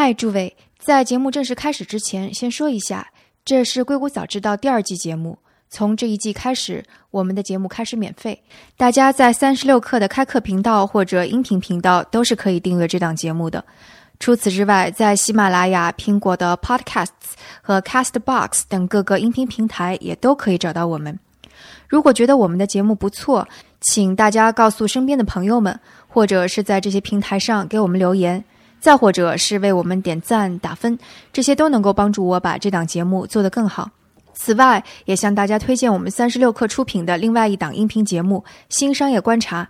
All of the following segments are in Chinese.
嗨，诸位，在节目正式开始之前，先说一下，这是《硅谷早知道》第二季节目。从这一季开始，我们的节目开始免费，大家在三十六课的开课频道或者音频频道都是可以订阅这档节目的。除此之外，在喜马拉雅、苹果的 Podcasts 和 Castbox 等各个音频平台也都可以找到我们。如果觉得我们的节目不错，请大家告诉身边的朋友们，或者是在这些平台上给我们留言，再或者是为我们点赞打分，这些都能够帮助我把这档节目做得更好。此外，也向大家推荐我们三十六课出品的另外一档音频节目《新商业观察》，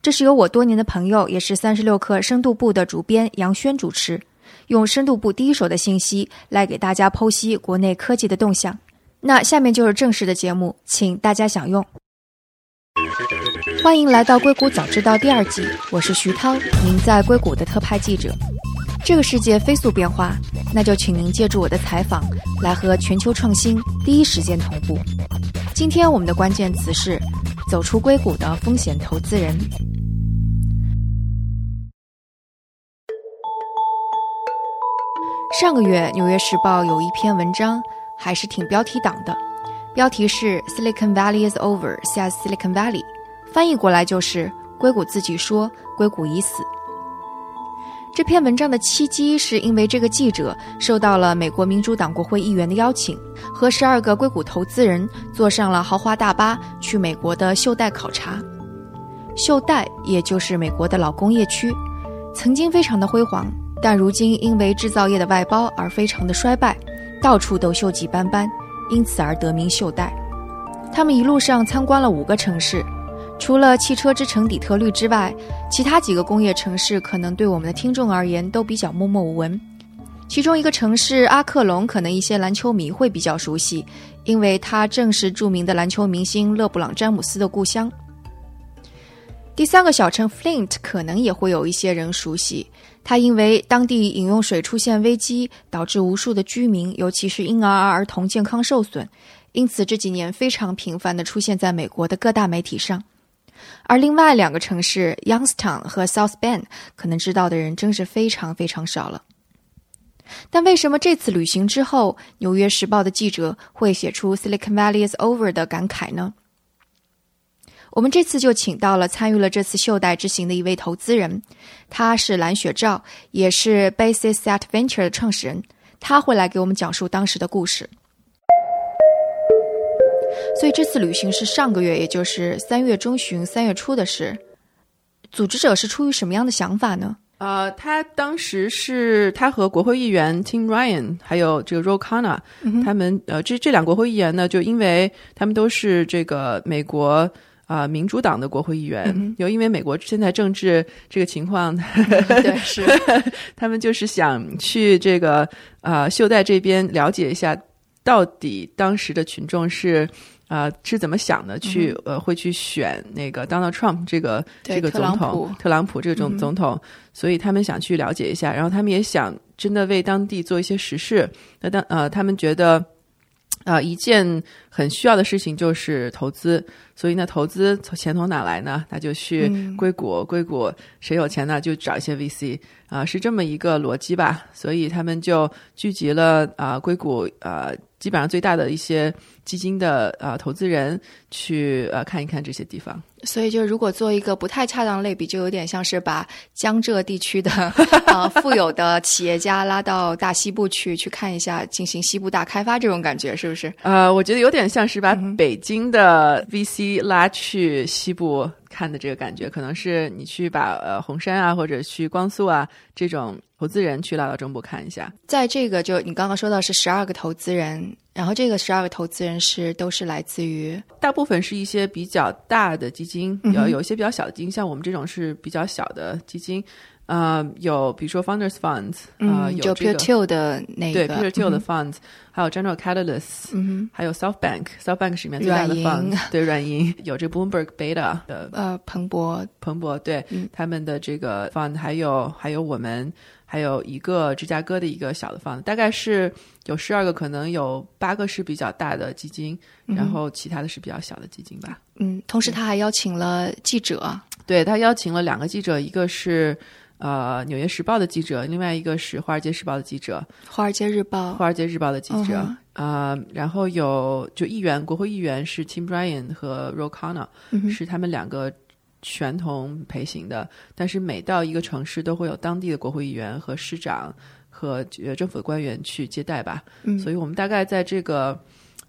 这是由我多年的朋友，也是三十六课深度部的主编杨轩主持，用深度部第一手的信息来给大家剖析国内科技的动向。那下面就是正式的节目，请大家享用。欢迎来到《硅谷早知道》第二季，我是徐涛，您在硅谷的特派记者。这个世界飞速变化，那就请您借助我的采访，来和全球创新第一时间同步。今天我们的关键词是走出硅谷的风险投资人。上个月，《纽约时报》有一篇文章，还是挺标题党的，标题是 “Silicon Valley is over”，下 Silicon Valley，翻译过来就是“硅谷自己说，硅谷已死”。这篇文章的契机是因为这个记者受到了美国民主党国会议员的邀请，和十二个硅谷投资人坐上了豪华大巴去美国的袖带考察。袖带也就是美国的老工业区，曾经非常的辉煌。但如今因为制造业的外包而非常的衰败，到处都锈迹斑斑，因此而得名袖带。他们一路上参观了五个城市，除了汽车之城底特律之外，其他几个工业城市可能对我们的听众而言都比较默默无闻。其中一个城市阿克隆，可能一些篮球迷会比较熟悉，因为它正是著名的篮球明星勒布朗·詹姆斯的故乡。第三个小城 Flint 可能也会有一些人熟悉。它因为当地饮用水出现危机，导致无数的居民，尤其是婴儿儿童健康受损，因此这几年非常频繁的出现在美国的各大媒体上。而另外两个城市 Youngstown 和 South Bend，可能知道的人真是非常非常少了。但为什么这次旅行之后，《纽约时报》的记者会写出 “Silicon Valley is over” 的感慨呢？我们这次就请到了参与了这次袖带之行的一位投资人，他是蓝雪照，也是 Basis Set Venture 的创始人。他会来给我们讲述当时的故事。所以这次旅行是上个月，也就是三月中旬、三月初的事。组织者是出于什么样的想法呢？呃，他当时是他和国会议员 Tim Ryan 还有这个 Ro Khanna，他们呃这这两国会议员呢，就因为他们都是这个美国。啊，民主党的国会议员，又因为美国现在政治这个情况，对，是他们就是想去这个啊袖带这边了解一下，到底当时的群众是啊是怎么想的，去呃会去选那个 Donald Trump 这个这个总统特朗普这个总总统，所以他们想去了解一下，然后他们也想真的为当地做一些实事。那当呃他们觉得啊一件很需要的事情就是投资。所以呢，投资从钱从哪来呢？那就去硅谷，硅谷谁有钱呢？就找一些 VC 啊，是这么一个逻辑吧。所以他们就聚集了啊，硅谷啊，基本上最大的一些基金的啊投资人去啊看一看这些地方。所以，就如果做一个不太恰当类比，就有点像是把江浙地区的啊 富有的企业家拉到大西部去，去看一下，进行西部大开发这种感觉，是不是？呃，我觉得有点像是把北京的 VC 拉去西部看的这个感觉，可能是你去把呃红杉啊，或者去光速啊这种投资人去拉到中部看一下。在这个，就你刚刚说到是十二个投资人。然后这个十二个投资人是都是来自于大部分是一些比较大的基金，有有一些比较小的基金，像我们这种是比较小的基金，呃，有比如说 Founders Funds，呃，有这个 Peer Two 的那个对 Peer Two 的 Funds，还有 General Catalyst，嗯还有 South Bank，South Bank 是里面最大的 Fund，对软银。有这 Bloomberg Beta 的呃彭博。彭博对他们的这个 Fund，还有还有我们。还有一个芝加哥的一个小的房子，大概是有十二个，可能有八个是比较大的基金，然后其他的是比较小的基金吧。嗯，同时他还邀请了记者，对他邀请了两个记者，一个是呃《纽约时报》的记者，另外一个是《华尔街时报》的记者，《华尔街日报》《华尔街日报》的记者嗯啊、然后有就议员，国会议员是 Tim Ryan 和 Ro Khanna，、嗯是他们两个全同陪行的。但是每到一个城市，都会有当地的国会议员和市长和呃政府的官员去接待吧。嗯所以我们大概在这个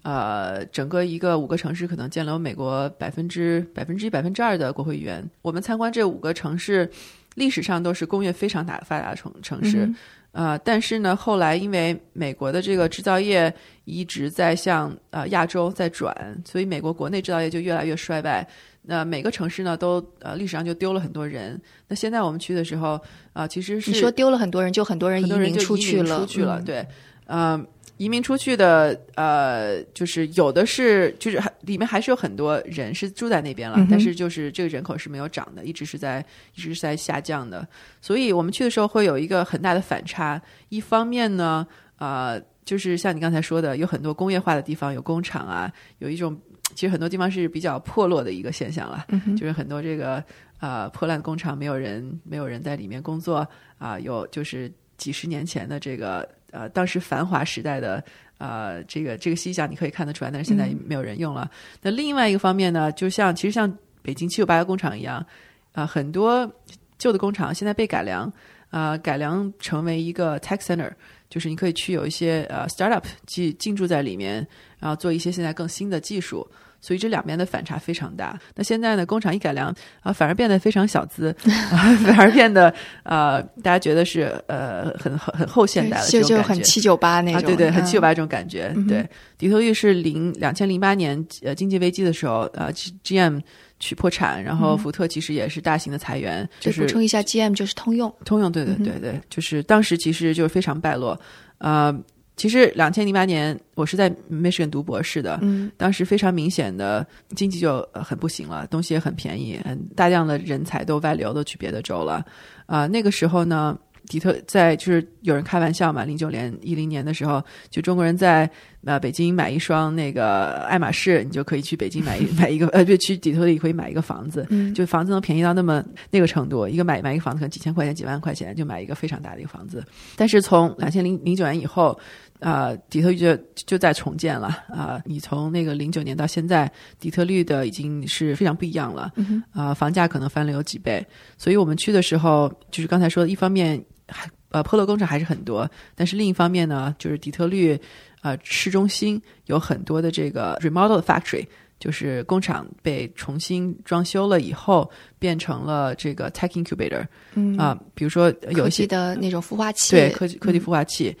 呃整个一个五个城市，可能见了有美国百分之百分之一、百分之二的国会议员。我们参观这五个城市，历史上都是工业非常大发达的城城市。嗯呃，但是呢，后来因为美国的这个制造业一直在向呃亚洲在转，所以美国国内制造业就越来越衰败。那每个城市呢，都呃历史上就丢了很多人。那现在我们去的时候啊、其实是你说丢了很多人，就很多人移民就出去了，出去了，嗯对，呃，移民出去的，呃，就是有的是，就是还里面还是有很多人是住在那边了，嗯但是就是这个人口是没有涨的，一直是在一直是在下降的，所以我们去的时候会有一个很大的反差。一方面呢，呃，就是像你刚才说的，有很多工业化的地方，有工厂啊，有一种其实很多地方是比较破落的一个现象了，嗯就是很多这个呃破烂的工厂没有人没有人在里面工作啊、有就是几十年前的这个呃当时繁华时代的呃这个这个西讲你可以看得出来，但是现在没有人用了。那另外一个方面呢，就像其实像北京七九八幺工厂一样，啊、很多旧的工厂现在被改良。啊、改良成为一个 tech center，就是你可以去有一些呃 startup 进进驻在里面，然后做一些现在更新的技术，所以这两边的反差非常大。那现在呢，工厂一改良啊、反而变得非常小资，啊、反而变得呃，大家觉得是呃很很很后现代了，就就。很七九八那啊，种，对对，很七九嗯八这种感觉。嗯对，底特律是零两千零八年呃经济危机的时候，呃，G GM 去破产，然后嗯福特其实也是大型的裁员，就是补充一下，GM 就是通用，通用，对对对对，就是当时其实就是非常败落。呃，其实两千零八年我是在 Michigan 读博士的，嗯当时非常明显的经济就呃很不行了，东西也很便宜，很大量的人才都外流，都去别的州了。啊、那个时候呢，底特在就是有人开玩笑嘛，零九年、一零年的时候，就中国人在呃北京买一双那个爱马仕，你就可以去北京买一 买一个呃，对，去底特律可以买一个房子，嗯，就房子能便宜到那么那个程度，一个买买一个房子可能几千块钱、几万块钱就买一个非常大的一个房子。但是从两千零零九年以后，啊、底特律就就在重建了啊、你从那个零九年到现在，底特律的已经是非常不一样了啊、房价可能翻了有几倍。所以我们去的时候，就是刚才说的，一方面还呃破落工厂还是很多，但是另一方面呢，就是底特律呃市中心有很多的这个 remodel factory。就是工厂被重新装修了以后，变成了这个 tech incubator 嗯啊、比如说有些的那种孵化器，对科技科技嗯孵化器，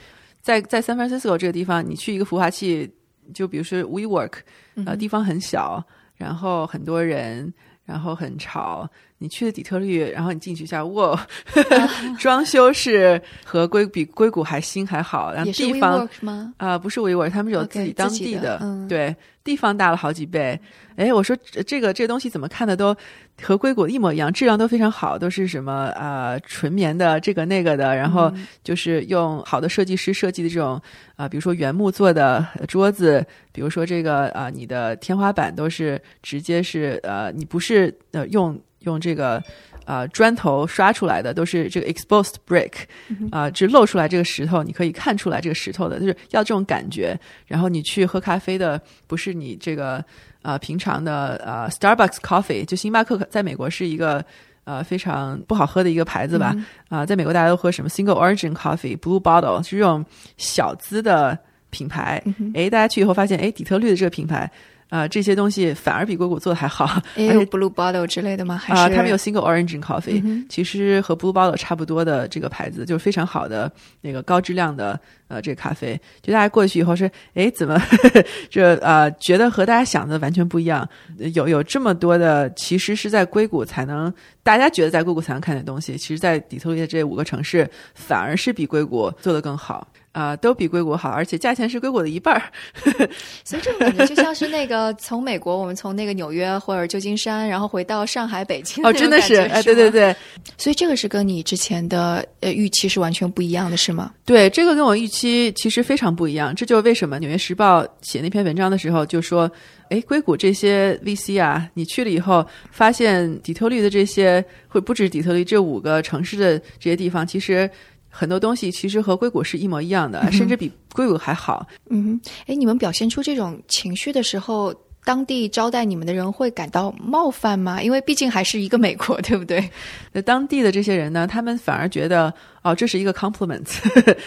在在 San Francisco 这个地方，你去一个孵化器，就比如说 WeWork，呃，嗯地方很小，然后很多人，然后很吵。你去的底特律，然后你进去一下，哇，装修是和硅比硅谷还新还好，然后地方？啊、不是 WeWork，他们有自己当地的嗯对，地方大了好几倍。哎，我说这这个这个东西怎么看的都和硅谷一模一样，质量都非常好，都是什么呃纯棉的这个那个的，然后嗯就是用好的设计师设计的这种啊、比如说原木做的桌子，比如说这个啊、你的天花板都是直接是呃，你不是呃用用这个。啊、砖头刷出来的都是这个 exposed brick，啊、只露出来这个石头，你可以看出来这个石头的，就是要这种感觉。然后你去喝咖啡的，不是你这个呃平常的呃 Starbucks coffee，就星巴克在美国是一个呃非常不好喝的一个牌子吧？啊、在美国大家都喝什么 Single Origin Coffee、Blue Bottle，是这种小资的品牌。嗯诶，大家去以后发现，诶，底特律的这个品牌。啊、这些东西反而比硅谷做的还好，也有 Blue Bottle 之类的吗？还啊、是他们有 Single Origin Coffee，、嗯其实和 Blue Bottle 差不多的这个牌子，就是非常好的那个高质量的呃这个咖啡。就大家过去以后是，哎，怎么 这呃觉得和大家想的完全不一样？有有这么多的，其实是在硅谷才能，大家觉得在硅谷才能看见的东西，其实在底特律的这五个城市反而是比硅谷做的更好。啊、都比硅谷好，而且价钱是硅谷的一半儿。所以这种感觉就像是那个从美国，我们从那个纽约或者旧金山，然后回到上海、北京 哦，真的是，哎，对对。对所以这个是跟你之前的呃预期是完全不一样的，是吗？对，这个跟我预期其实非常不一样。这就是为什么《纽约时报》写那篇文章的时候就说，哎，硅谷这些 VC 啊，你去了以后，发现底特律的这些，会不止底特律这五个城市的这些地方，其实。很多东西其实和硅谷是一模一样的，甚至比硅谷还好。嗯哼，哎，你们表现出这种情绪的时候，当地招待你们的人会感到冒犯吗？因为毕竟还是一个美国，对不对？那当地的这些人呢，他们反而觉得，哦，这是一个 compliment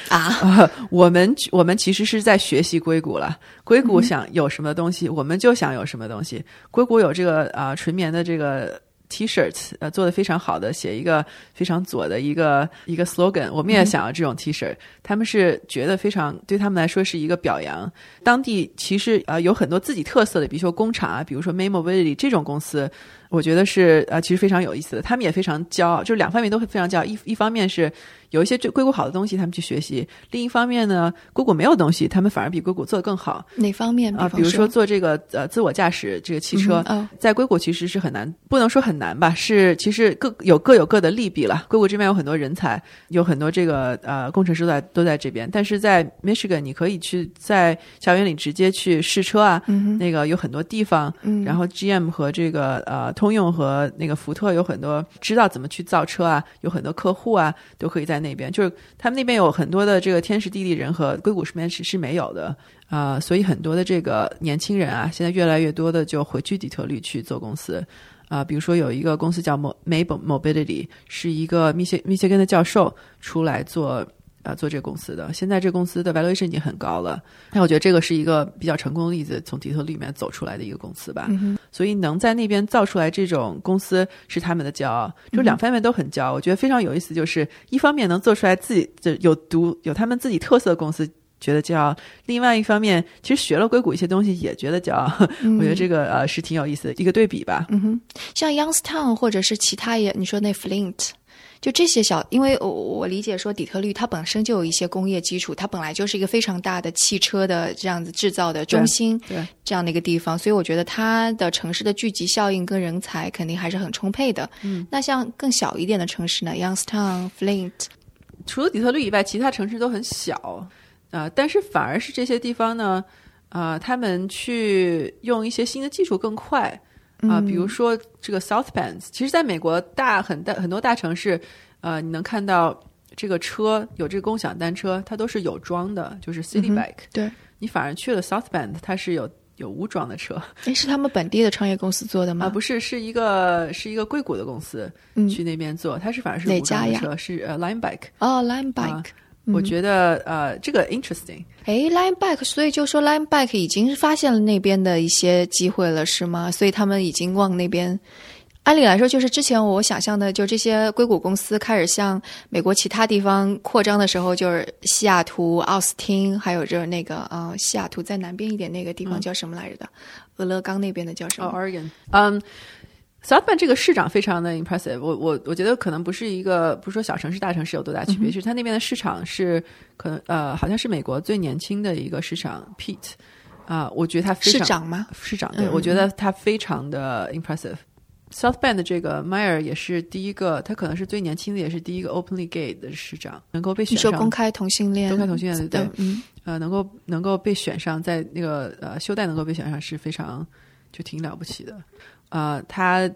啊，啊，我们我们其实是在学习硅谷了。硅谷想有什么东西，我们就想有什么东西。硅谷有这个啊、纯棉的这个 T-shirt，呃，做的非常好的，写一个非常左的一个一个 slogan，我们也想要这种 T-shirt。他们是觉得非常对他们来说是一个表扬。当地其实呃有很多自己特色的，比如说工厂啊，比如说 May Mobility 这种公司。我觉得是呃，其实非常有意思的。他们也非常骄傲，就是两方面都会非常骄傲。一一方面是有一些硅谷好的东西，他们去学习；另一方面呢，硅谷没有东西，他们反而比硅谷做得更好。哪方面？啊、比如说做这个呃自我驾驶这个汽车，嗯哦。在硅谷其实是很难，不能说很难吧，是其实各有各有各的利弊了。硅谷这边有很多人才，有很多这个呃工程师都在都在这边，但是在 Michigan 你可以去在校园里直接去试车啊，嗯那个有很多地方，嗯。然后 GM 和这个呃通用和那个福特有很多知道怎么去造车啊，有很多客户啊，都可以在那边。就是他们那边有很多的这个天时地利人和，硅谷这边是是没有的啊、所以很多的这个年轻人啊，现在越来越多的就回去底特律去做公司。啊、比如说有一个公司叫 Mo May Mobility，是一个密歇密歇根的教授出来做啊、做这个公司的。现在这公司的 valuation 已经很高了，那我觉得这个是一个比较成功的例子，从底特律里面走出来的一个公司吧。嗯所以能在那边造出来这种公司是他们的骄傲，就两方面都很骄傲。我觉得非常有意思，就是一方面能做出来自己的有独有他们自己特色的公司。觉得骄傲，另外一方面，其实学了硅谷一些东西也觉得骄傲。我觉得这个呃是挺有意思的一个对比吧。嗯哼，像 Youngstown 或者是其他也，你说那 Flint，就这些小，因为我我理解说底特律它本身就有一些工业基础，它本来就是一个非常大的汽车的这样子制造的中心，对这样的一个地方，所以我觉得它的城市的聚集效应跟人才肯定还是很充沛的。嗯，那像更小一点的城市呢，Youngstown、Flint，除了底特律以外，其他城市都很小，呃，但是反而是这些地方呢，呃，他们去用一些新的技术更快啊、比如说这个 South Bend，其实在美国大很大很多大城市，呃，你能看到这个车有这个共享单车，它都是有装的，就是 City Bike，、对，你反而去了 South Bend，它是有有无装的车。诶，是他们本地的创业公司做的吗？啊，不是，是一个是一个硅谷的公司、嗯。去那边做，它是反而是哪无装家的车，是呃 Line Bike。哦，Line Bike，、啊我觉得呃，这个 interesting。诶 l i n e Bike，所以就说 Line Bike 已经发现了那边的一些机会了，是吗？所以他们已经往那边。按理来说，就是之前我想象的，就这些硅谷公司开始向美国其他地方扩张的时候，就是西雅图、奥斯汀，还有就是那个呃，西雅图在南边一点那个地方叫什么来着的？俄勒冈那边的叫什哦么？，Oregon，嗯、South Bend 这个市长非常的 impressive，我我我觉得可能不是一个不是说小城市大城市有多大区别，是它那边的市场是可能呃好像是美国最年轻的一个市场 Pete 啊、我觉得他非常市长吗？市长对、嗯我觉得他非常的 impressive。South Bend 的这个 Meyer 也是第一个，他可能是最年轻的，也是第一个 openly gay 的市长，能够被选上你说公开同性恋？公开同性恋对的，嗯呃，能够能够被选上，在那个呃休代能够被选上是非常就挺了不起的。呃，他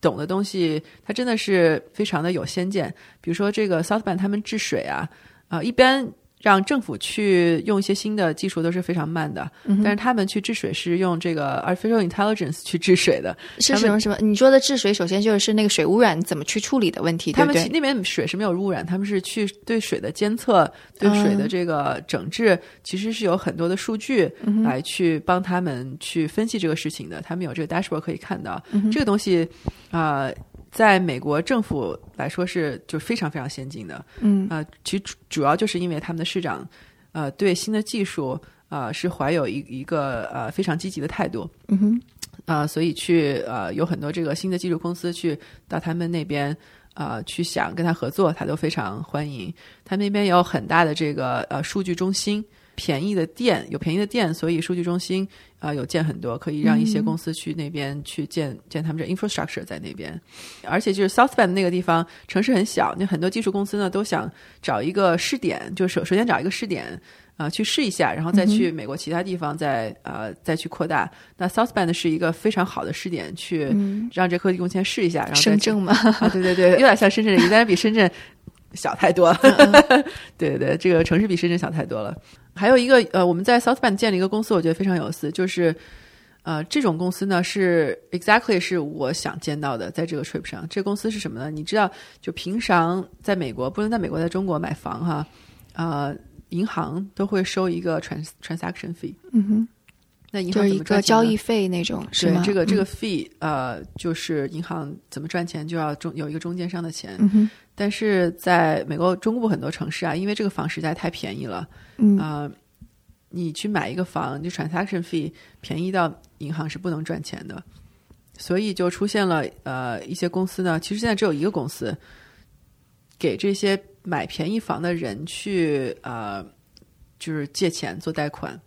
懂的东西，他真的是非常的有先见。比如说这个 South Bank 他们治水啊，啊、一般让政府去用一些新的技术都是非常慢的，嗯但是他们去治水是用这个 artificial intelligence 去治水的。是什么什么？你说的治水，首先就是那个水污染怎么去处理的问题？他们去那边水是没有污染，他们是去对水的监测、对水嗯的这个整治，其实是有很多的数据嗯来去帮他们去分析这个事情的。他们有这个 dashboard 可以看到，嗯这个东西啊、呃在美国政府来说是就非常非常先进的。嗯啊、其实主主要就是因为他们的市长呃对新的技术啊、呃是怀有一一个呃非常积极的态度。嗯哼，啊、所以去呃有很多这个新的技术公司去到他们那边呃去想跟他合作，他都非常欢迎。他那边有很大的这个呃数据中心。便宜的店有便宜的店，所以数据中心啊、有建很多，可以让一些公司去那边去建建他们这 infrastructure 在那边。而且就是 South Bend 那个地方城市很小，那很多技术公司呢都想找一个试点，就是首首先找一个试点啊、去试一下，然后再去美国其他地方再呃再去扩大。那 South Bend 是一个非常好的试点，去让这科技公司先试一下，然后深圳嘛，啊，对对对，有点像深圳的，但是比深圳小太多了。对对对，这个城市比深圳小太多了。还有一个呃，我们在 South Bend 建了一个公司，我觉得非常有意思，就是呃，这种公司呢是 exactly 是我想见到的，在这个 trip 上。这个公司是什么呢？你知道，就平常在美国，不论在美国，在中国买房哈，呃，银行都会收一个 trans transaction fee。嗯哼，那银就是一行怎么赚钱呢个交易费那种，是吗？对这个这个嗯 fee，、呃，就是银行怎么赚钱就要中有一个中间商的钱。嗯哼，但是在美国中部很多城市啊，因为这个房实在太便宜了，嗯呃，你去买一个房，就 transaction fee 便宜到银行是不能赚钱的，所以就出现了呃一些公司呢，其实现在只有一个公司给这些买便宜房的人去呃就是借钱做贷款。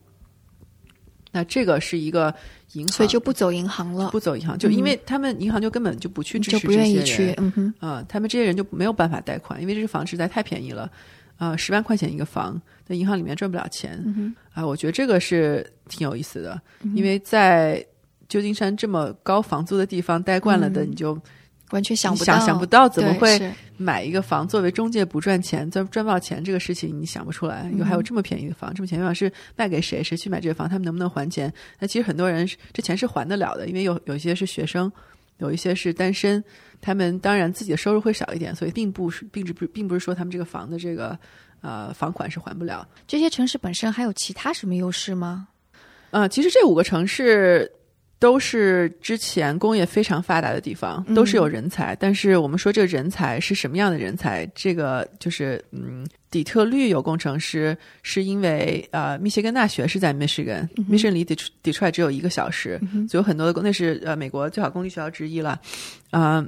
那这个是一个银行，所以就不走银行了，不走银行，就因为他们银行就根本就不去支就不持这些人，愿意去，嗯哼，啊、他们这些人就没有办法贷款，因为这个房实在太便宜了，啊、十万块钱一个房，在银行里面赚不了钱，啊、嗯我觉得这个是挺有意思的，因为在旧金山这么高房租的地方待惯了的，你就完全想不到，想想不到怎么会买一个房作为中介不赚钱，赚赚不到钱这个事情，你想不出来。有还有这么便宜的房，这么便宜的房是卖给谁？谁去买这个房？他们能不能还钱？那其实很多人这钱是还得了的，因为有有一些是学生，有一些是单身，他们当然自己的收入会少一点，所以并不是，并不并不是说他们这个房的这个呃房款是还不了。这些城市本身还有其他什么优势吗？呃，其实这五个城市都是之前工业非常发达的地方，都是有人才。但是我们说这个人才是什么样的人才？这个就是嗯，底特律有工程师，是因为呃，密歇根大学是在 Michigan，、Michigan 离底底出来只有一个小时，所以有很多的工那是呃美国最好公立学校之一了，啊、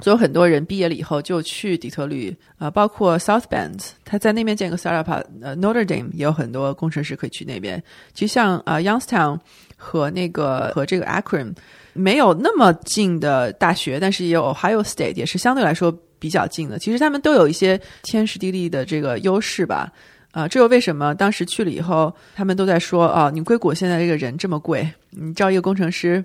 所以很多人毕业了以后就去底特律，呃，包括 South Bend，他在那边建个 startup，呃，Notre Dame 也有很多工程师可以去那边。其实像呃 Youngstown 和那个和这个 Akron 没有那么近的大学，但是也有 Ohio State 也是相对来说比较近的。其实他们都有一些天时地利的这个优势吧。啊、这又为什么当时去了以后，他们都在说哦，你硅谷现在这个人这么贵，你招一个工程师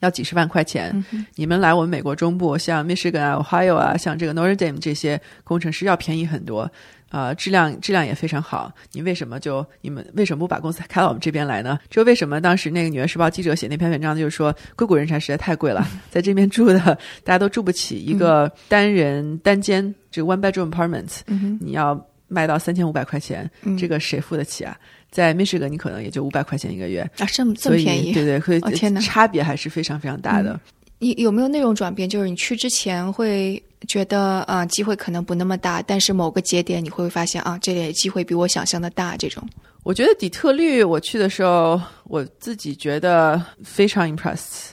要几十万块钱，你们来我们美国中部，像 Michigan 啊、Ohio 啊，像这个 Notre Dame 这些工程师要便宜很多，啊、质量质量也非常好。你为什么就你们为什么不把公司开到我们这边来呢？就为什么当时那个《纽约时报》记者写那篇文章，就是说硅谷人才实在太贵了，在这边住的大家都住不起一个单人单间这个 one bedroom apartment，、你要卖到三千五百块钱，这个谁付得起啊？在 Michigan 你可能也就五百块钱一个月，啊，这么这么便宜？对对，会、哦天哪差别还是非常非常大的。你有没有那种转变？就是你去之前会觉得啊、机会可能不那么大，但是某个节点你会发现啊，这里机会比我想象的大。这种，我觉得底特律我去的时候，我自己觉得非常 impressed。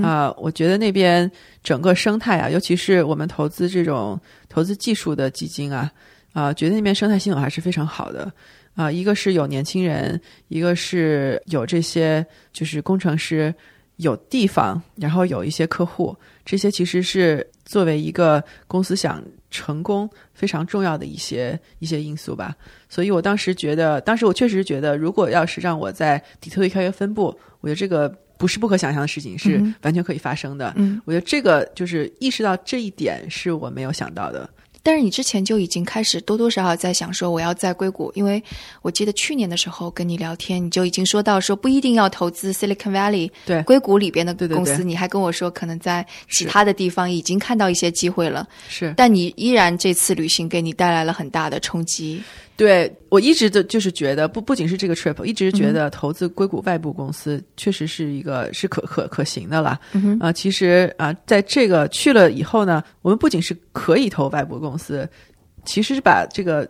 啊、我觉得那边整个生态啊，尤其是我们投资这种投资技术的基金啊，啊、觉得那边生态系统还是非常好的。啊、一个是有年轻人，一个是有这些就是工程师，有地方，然后有一些客户，这些其实是作为一个公司想成功非常重要的一些一些因素吧。所以我当时觉得，当时我确实觉得，如果要是让我在底特律开一个分部，我觉得这个不是不可想象的事情，是嗯完全可以发生的。嗯，我觉得这个就是意识到这一点是我没有想到的。但是你之前就已经开始多多少少在想说我要在硅谷，因为我记得去年的时候跟你聊天，你就已经说到说不一定要投资 Silicon Valley 对。硅谷里边的公司，对你还跟我说可能在其他的地方已经看到一些机会了，是。但你依然这次旅行给你带来了很大的冲击。对我一直都就是觉得，不不仅是这个 trip，一直觉得投资硅谷外部公司确实是一个是可可可行的啦。嗯啊、其实啊、在这个去了以后呢，我们不仅是可以投外部公司，其实是把这个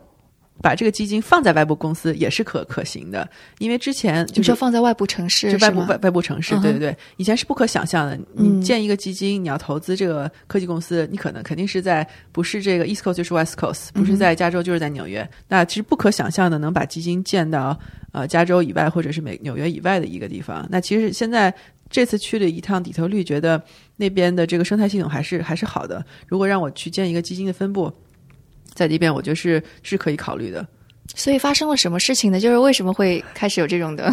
把这个基金放在外部公司也是可可行的，因为之前就说放在外部城市就外部外外部城市，对对对，以前是不可想象的。嗯你建一个基金，你要投资这个科技公司，你可能肯定是在不是这个 East Coast 就是 West Coast，不嗯是在加州就是在纽约。那其实不可想象的，能把基金建到呃加州以外或者是美纽约以外的一个地方。那其实现在这次去了一趟底特律，觉得那边的这个生态系统还是还是好的。如果让我去建一个基金的分部，在那边，我觉得是是可以考虑的。所以发生了什么事情呢？就是为什么会开始有这种的？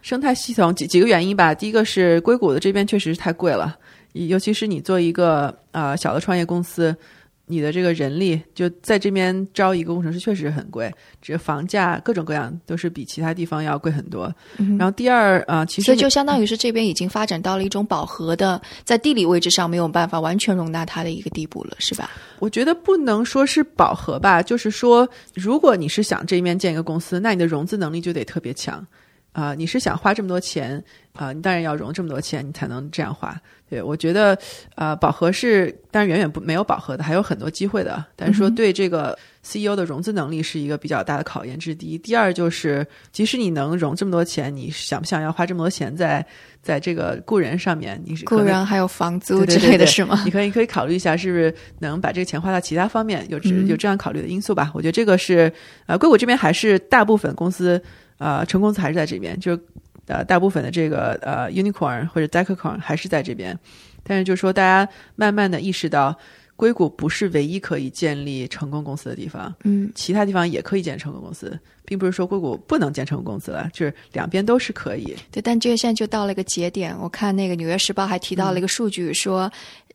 生态系统几几个原因吧。第一个是硅谷的这边确实是太贵了，尤其是你做一个呃小的创业公司，你的这个人力就在这边招一个工程师确实很贵，这个房价各种各样都是比其他地方要贵很多。然后第二啊、呃其实所以就相当于是这边已经发展到了一种饱和的，在地理位置上没有办法完全容纳它的一个地步了，是吧？我觉得不能说是饱和吧，就是说，如果你是想这边建一个公司，那你的融资能力就得特别强。啊、你是想花这么多钱啊、你当然要融这么多钱，你才能这样花。对我觉得，呃，饱和是但是远远不没有饱和的，还有很多机会的。但是说对这个 CEO 的融资能力是一个比较大的考验，这是第一。第二就是，即使你能融这么多钱，你想不想要花这么多钱在在这个雇人上面？你是雇人还有房租之类的是吗？你可以可以考虑一下，是不是能把这个钱花到其他方面，有这嗯有这样考虑的因素吧？我觉得这个是呃，硅谷这边还是大部分公司呃成功公司还是在这边，就是呃大部分的这个呃 unicorn 或者 decacorn 还是在这边，但是就是说大家慢慢的意识到。硅谷不是唯一可以建立成功公司的地方，嗯，其他地方也可以建成功公司，并不是说硅谷不能建成功公司了，就是两边都是可以。对，但这个现在就到了一个节点。我看那个《纽约时报》还提到了一个数据，说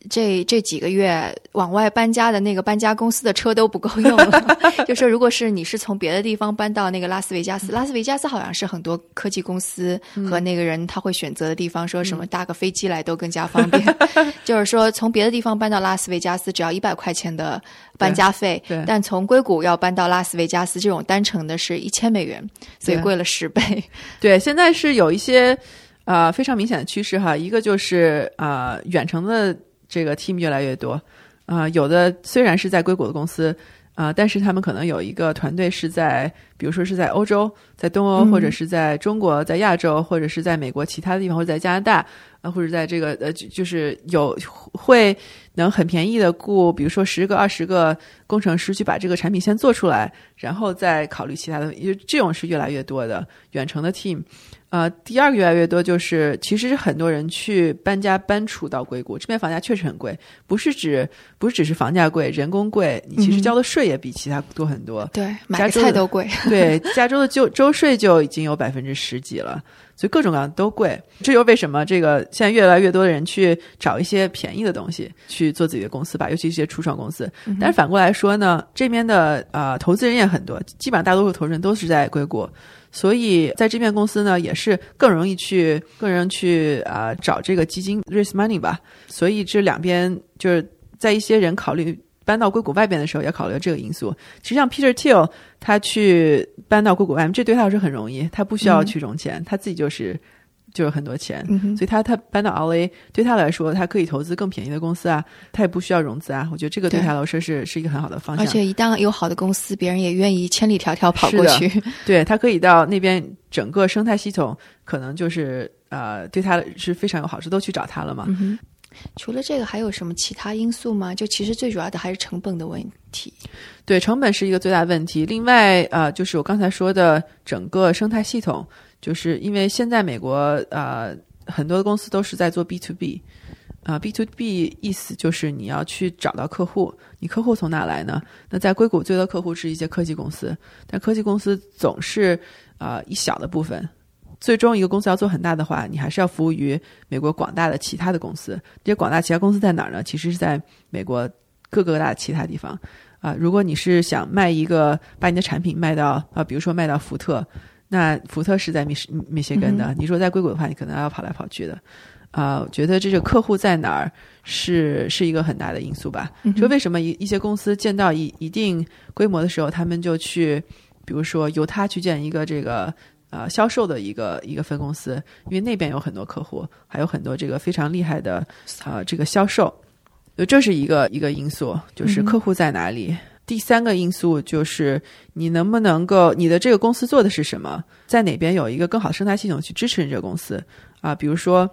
这这几个月往外搬家的那个搬家公司的车都不够用了。就说如果是你是从别的地方搬到那个拉斯维加斯，拉斯维加斯好像是很多科技公司和那个人他会选择的地方，说什么搭个飞机来都更加方便。就是说从别的地方搬到拉斯维加斯只要一百块钱的搬家费但从硅谷要搬到拉斯维加斯这种单程的是一千美元，所以贵了十倍。对，现在是有一些呃非常明显的趋势哈，一个就是啊、呃远程的这个 team 越来越多，啊，有的虽然是在硅谷的公司。啊、但是他们可能有一个团队是在，比如说是在欧洲，在东欧，嗯或者是在中国，在亚洲，或者是在美国其他的地方，或者在加拿大，啊，或者在这个呃，就就是有会能很便宜的雇，比如说十个、二十个工程师去把这个产品先做出来，然后再考虑其他的，因为这种是越来越多的远程的 team。呃，第二个越来越多就是，其实很多人去搬家搬出到硅谷，这边房价确实很贵，不是指不是只是房价贵，人工贵，你其实嗯交的税也比其他多很多。对，买菜都贵。对，加州的就州税就已经有百分之十几了，所以各种各样都贵。这又为什么这个现在越来越多的人去找一些便宜的东西去做自己的公司吧，尤其是一些初创公司。但是反过来说呢，这边的呃投资人也很多，基本上大多数投资人都是在硅谷。所以在这边公司呢，也是更容易去更容易去啊、呃找这个基金 raise money 吧。所以这两边就是在一些人考虑搬到硅谷外边的时候，也考虑了这个因素。其实像 Peter Thiel 他去搬到硅谷外面，这对他来说很容易，他不需要去融钱，他自己就是就有很多钱。嗯，所以他他搬到 LA 对他来说，他可以投资更便宜的公司啊，他也不需要融资啊。我觉得这个对对他来说是是一个很好的方向。而且一旦有好的公司，别人也愿意千里迢迢跑过去。对他可以到那边整个生态系统，可能就是呃对他是非常有好处，都去找他了嘛。嗯，除了这个，还有什么其他因素吗？就其实最主要的还是成本的问题。对，成本是一个最大的问题。另外，呃，就是我刚才说的整个生态系统，就是因为现在美国呃很多的公司都是在做 B to B，啊、b to B 意思就是你要去找到客户，你客户从哪来呢？那在硅谷最多客户是一些科技公司，但科技公司总是啊、呃一小的部分。最终，一个公司要做很大的话，你还是要服务于美国广大的其他的公司。这些广大其他公司在哪儿呢？其实是在美国各个大的其他地方。啊，如果你是想卖一个，把你的产品卖到啊，比如说卖到福特，那福特是在密密密歇根的，你说在硅谷的话，你可能要跑来跑去的。啊，我觉得这个客户在哪儿是是一个很大的因素吧。就为什么一一些公司建到一一定规模的时候，他们就去，比如说由他去建一个这个呃销售的一个一个分公司，因为那边有很多客户，还有很多这个非常厉害的呃这个销售。呃，这是一个一个因素，就是客户在哪里。第三个因素就是你能不能够你的这个公司做的是什么，在哪边有一个更好的生态系统去支持你这个公司啊？比如说，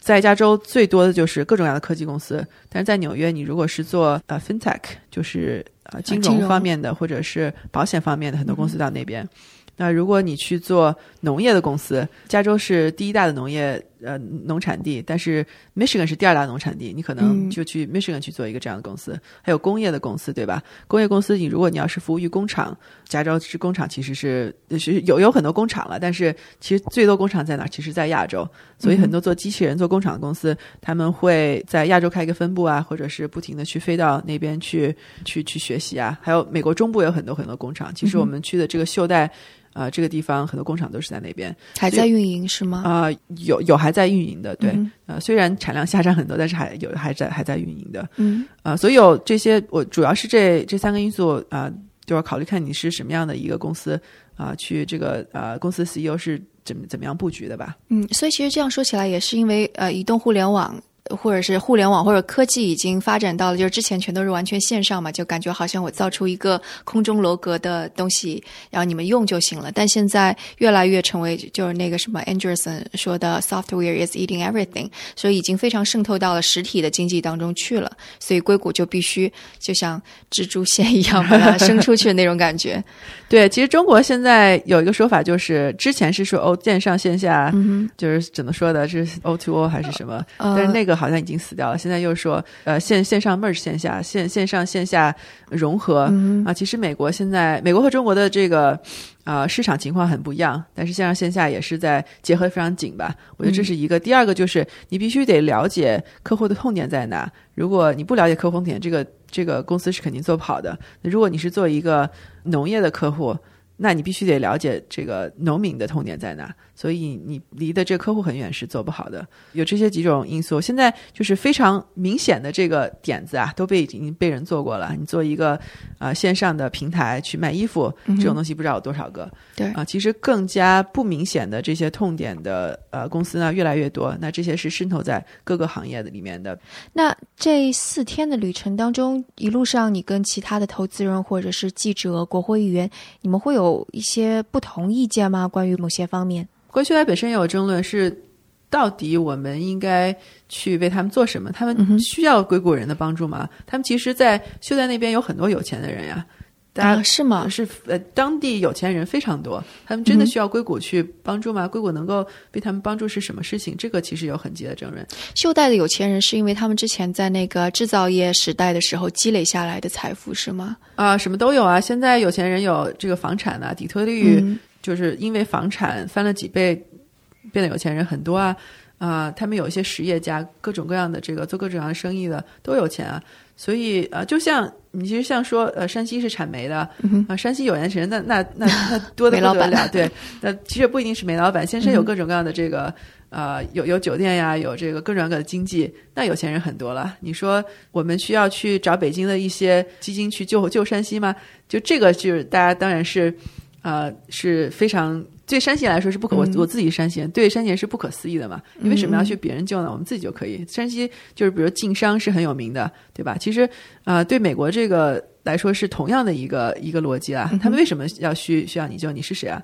在加州最多的就是各种各样的科技公司，但是在纽约，你如果是做呃 fintech，就是呃金融方面的或者是保险方面的，很多公司到那边。那如果你去做农业的公司，加州是第一大的农业呃农产地，但是 Michigan 是第二大农产地，你可能嗯就去 Michigan 去做一个这样的公司。还有工业的公司，对吧？工业公司，你如果你要是服务于工厂，加州是工厂其实是是有有很多工厂了，但是其实最多工厂在哪儿？其实在亚洲，所以很多做机器人、做工厂的公司，他们会在亚洲开一个分部啊，或者是不停的去飞到那边去去去学习啊。还有美国中部有很多很多工厂，其实我们去的这个袖带。啊、这个地方很多工厂都是在那边还在运营是吗？啊、有有还在运营的，对，嗯呃，虽然产量下降很多，但是还有还在还在运营的，嗯啊、所有这些我主要是这这三个因素啊、就要考虑看你是什么样的一个公司啊、去这个呃公司 CEO 是怎么怎么样布局的吧。嗯，所以其实这样说起来，也是因为呃，移动互联网。或者是互联网或者科技已经发展到了，就是之前全都是完全线上嘛，就感觉好像我造出一个空中楼阁的东西，然后你们用就行了。但现在越来越成为就是那个什么 Anderson 说的 “software is eating everything”，所以已经非常渗透到了实体的经济当中去了。所以硅谷就必须就像蜘蛛线一样把它 伸出去的那种感觉。对，其实中国现在有一个说法，就是之前是说哦线上线下，就是怎么说的，是 O to O 还是什么？呃但是那个好像已经死掉了。现在又说呃线线上 merge 线下，线线上线下融合、啊。其实美国现在美国和中国的这个呃市场情况很不一样，但是线上线下也是在结合得非常紧吧。我觉得这是一个。第二个就是你必须得了解客户的痛点在哪。如果你不了解客户痛点，这个这个公司是肯定做不好的。那如果你是做一个农业的客户，那你必须得了解这个农民的痛点在哪，所以你离的这个客户很远是做不好的。有这些几种因素，现在就是非常明显的这个点子啊，都被已经被人做过了。你做一个呃线上的平台去卖衣服，这种东西不知道有多少个。对啊、其实更加不明显的这些痛点的呃公司呢越来越多，那这些是渗透在各个行业的里面的。那这四天的旅程当中，一路上你跟其他的投资人或者是记者、国会议员，你们会有一些不同意见吗？关于某些方面？关于秀才本身也有争论，是到底我们应该去为他们做什么？他们需要硅谷人的帮助吗？他们其实，在秀才那边有很多有钱的人呀。大家啊，是吗？是呃，当地有钱人非常多，他们真的需要硅谷去帮助吗？硅谷能够为他们帮助是什么事情？这个其实有很激烈的争论。秀带的有钱人是因为他们之前在那个制造业时代的时候积累下来的财富，是吗？啊、什么都有啊！现在有钱人有这个房产啊，底特律嗯就是因为房产翻了几倍，变得有钱人很多啊。啊、他们有一些实业家，各种各样的这个做各种各样的生意的都有钱啊。所以呃，就像你其实像说呃，山西是产煤的，啊、山西有钱人那那那那多的煤老板不得了，对。那其实不一定是煤老板，先生有各种各样的这个。呃，有有酒店呀，有这个各种各样的经济，那有钱人很多了。你说我们需要去找北京的一些基金去救救山西吗？就这个就是大家当然是，呃，是非常对山西来说是不可，我我自己山西人，对山西人是不可思议的嘛。你为什么要去别人救呢？我们自己就可以。山西就是比如晋商是很有名的，对吧？其实呃，对美国这个来说是同样的一个一个逻辑啊。他们为什么要需需要你救？你是谁啊？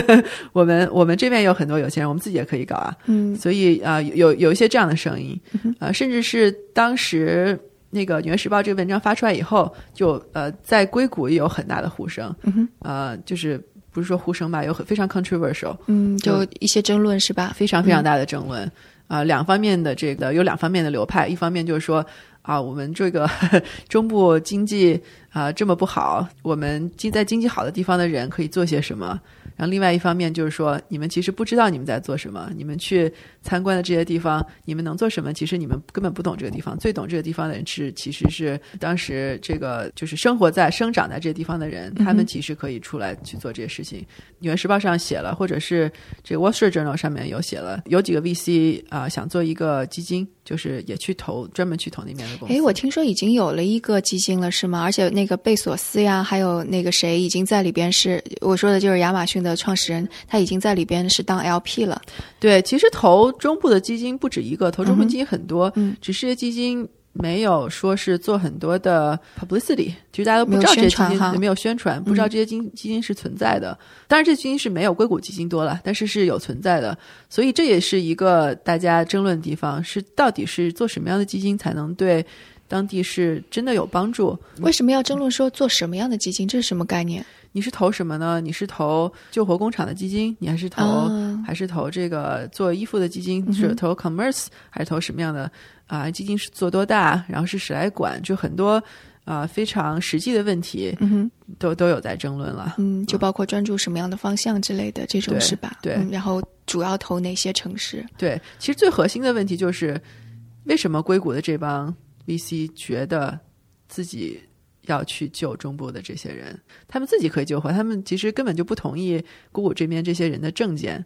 我们我们这边有很多有钱人，我们自己也可以搞啊。嗯所以啊、呃有有一些这样的声音，呃，甚至是当时那个《纽约时报》这个文章发出来以后，就呃在硅谷也有很大的呼声，呃，就是不是说呼声吧，有很非常 controversial，嗯，就一些争论是吧？非常非常大的争论。啊、两方面的这个有两方面的流派，一方面就是说啊，我们这个 中部经济啊、这么不好，我们经在经济好的地方的人可以做些什么？然后另外一方面就是说，你们其实不知道你们在做什么，你们去参观的这些地方，你们能做什么？其实你们根本不懂这个地方，最懂这个地方的人是其实是当时这个就是生活在生长在这些地方的人，他们其实可以出来去做这些事情。纽约时报上写了，或者是这个 Wall Street Journal 上面有写了，有几个 VC 啊、想做一个基金，就是也去投专门去投那边的公司。诶，我听说已经有了一个基金了，是吗？而且那个贝索斯呀，还有那个谁，已经在里边是我说的就是亚马逊的创始人，他已经在里边是当 LP 了。对，其实投中部的基金不止一个，投中部基金很多，嗯只是基金没有说是做很多的 publicity，其实大家都不知道这些基金没有宣传，不知道这些基基金是存在的。当然，这基金是没有硅谷基金多了，但是是有存在的。所以这也是一个大家争论的地方：是到底是做什么样的基金才能对当地是真的有帮助？为什么要争论说做什么样的基金？这是什么概念？你是投什么呢？你是投救活工厂的基金，你还是投还是投这个做衣服的基金？是投 commerce 还是投什么样的啊？基金是做多大？然后是谁来管？就很多啊非常实际的问题，都都有在争论了。嗯，就包括专注什么样的方向之类的这种是吧？对，然后主要投哪些城市？对，其实最核心的问题就是为什么硅谷的这帮 VC 觉得自己。要去救中部的这些人，他们自己可以救活，他们其实根本就不同意姑姑这边这些人的证件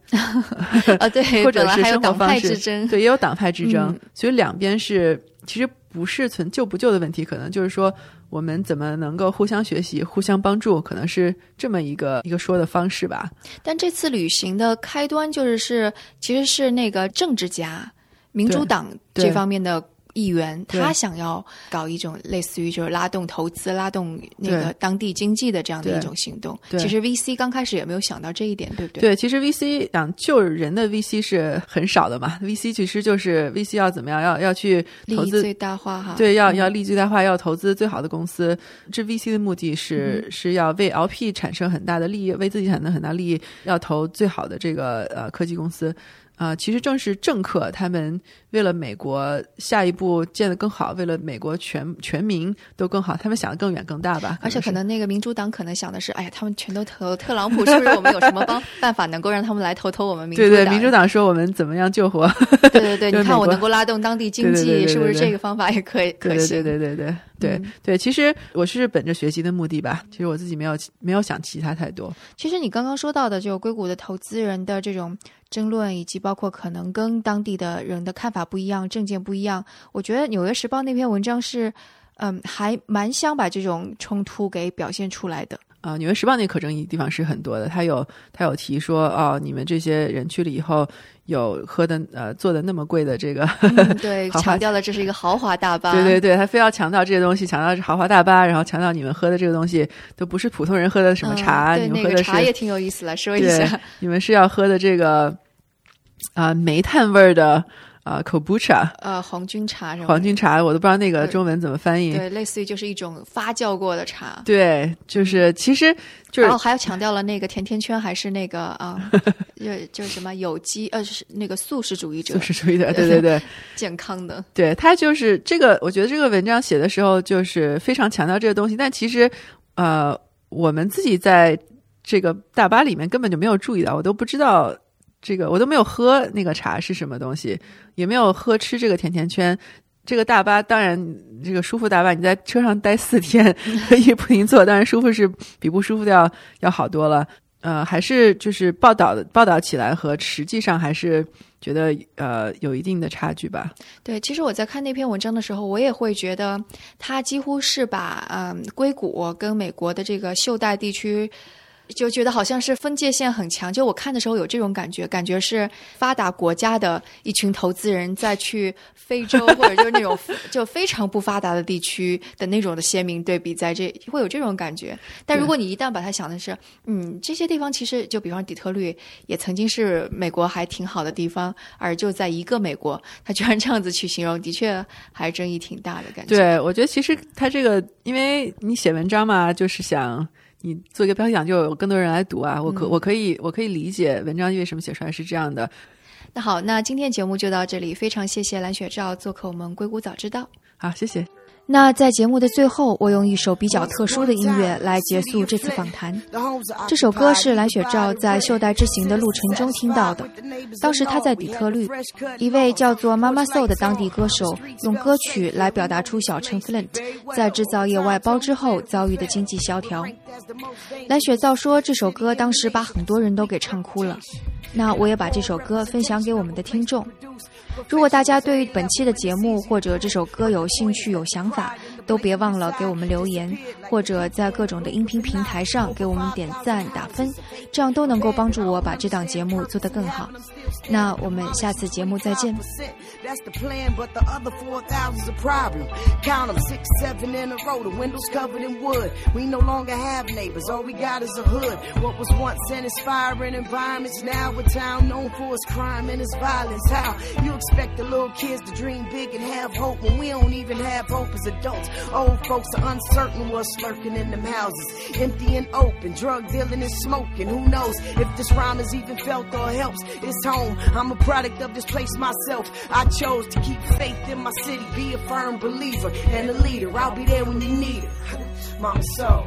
啊，对，或者是生活方式之争，对，也有党派之争，所以两边是其实不是存救不救的问题，可能就是说我们怎么能够互相学习、互相帮助，可能是这么一个一个说的方式吧。但这次旅行的开端就是是其实是那个政治家，民主党这方面的。议员他想要搞一种类似于就是拉动投资、拉动那个当地经济的这样的一种行动。其实 VC 刚开始也没有想到这一点，对不对？对，其实 VC 想救人的 VC 是很少的嘛。VC 其实就是 VC 要怎么样？要要去投资最大化哈？对，要要利益最大化，要投资最好的公司。这 VC 的目的是是要为 LP 产生很大的利益，为自己产生很大利益，要投最好的这个呃科技公司。啊，其实正是政客他们为了美国下一步建得更好，为了美国全全民都更好，他们想的更远更大吧。而且可能那个民主党可能想的是，哎呀，他们全都投特朗普，是不是我们有什么帮办法能够让他们来投投我们民主党？对对，民主党说我们怎么样救活？对对对，你看我能够拉动当地经济，是不是这个方法也可以可行？对对对对对对对。其实我是本着学习的目的吧，其实我自己没有没有想其他太多。其实你刚刚说到的，就硅谷的投资人的这种。争论以及包括可能跟当地的人的看法不一样、政见不一样，我觉得《纽约时报》那篇文章是，嗯，还蛮想把这种冲突给表现出来的。啊，《纽约时报》那可争议地方是很多的，他有他有提说，哦，你们这些人去了以后，有喝的呃做的那么贵的这个，对，强调的这是一个豪华大巴，对对对，他非要强调这些东西，强调是豪华大巴，然后强调你们喝的这个东西都不是普通人喝的什么茶，你们喝的是茶也挺有意思，来说一下，你们是要喝的这个。啊，煤炭味儿的啊，kombucha，呃，黄菌茶，黄菌茶，我都不知道那个中文怎么翻译。对，类似于就是一种发酵过的茶。对，就是其实就是，然后还要强调了那个甜甜圈还是那个啊，就就是什么有机呃，是那个素食主义者，素食主义者，对对对，健康的。对他就是这个，我觉得这个文章写的时候就是非常强调这个东西，但其实呃，我们自己在这个大巴里面根本就没有注意到，我都不知道。这个我都没有喝那个茶是什么东西，也没有喝吃这个甜甜圈。这个大巴当然这个舒服大巴，你在车上待四天一步一坐，当然舒服是比不舒服的要要好多了。呃，还是就是报道的报道起来和实际上还是觉得呃有一定的差距吧。对，其实我在看那篇文章的时候，我也会觉得他几乎是把嗯硅谷跟美国的这个袖带地区。就觉得好像是分界线很强，就我看的时候有这种感觉，感觉是发达国家的一群投资人在去非洲 或者就是那种就非常不发达的地区的那种的鲜明对比，在这会有这种感觉。但如果你一旦把它想的是，嗯，这些地方其实就比方底特律也曾经是美国还挺好的地方，而就在一个美国，他居然这样子去形容，的确还争议挺大的感觉。对，我觉得其实他这个，因为你写文章嘛，就是想。你做一个标题党，就有更多人来读啊！我可我可以我可以理解文章为什么写出来是这样的。那好，那今天节目就到这里，非常谢谢蓝雪照做客我们硅谷早知道。好，谢谢。那在节目的最后，我用一首比较特殊的音乐来结束这次访谈。这首歌是蓝雪照在袖带之行的路程中听到的。当时他在底特律，一位叫做妈妈 So 的当地歌手用歌曲来表达出小城 Flint 在制造业外包之后遭遇的经济萧条。蓝雪照说这首歌当时把很多人都给唱哭了。那我也把这首歌分享给我们的听众。如果大家对本期的节目或者这首歌有兴趣、有想法，都别忘了给我们留言，或者在各种的音频平台上给我们点赞打分，这样都能够帮助我把这档节目做得更好。那我们下次节目再见。 That's the plan, but the other 4,000's a problem. Count 'em, six, seven in a row, the windows covered in wood. We no longer have neighbors, all we got is a hood. What was once an inspiring environment's now a town known for its crime and its violence. How you expect the little kids to dream big and have hope when we don't even have hope as adults? Old folks are uncertain what's lurking in them houses, empty and open, drug dealing and smoking. Who knows if this rhyme is even felt or helps? It's home. I'm a product of this place myself. I chose to keep faith in my city, be a firm believer and a leader. I'll be there when you need it. Mama soul.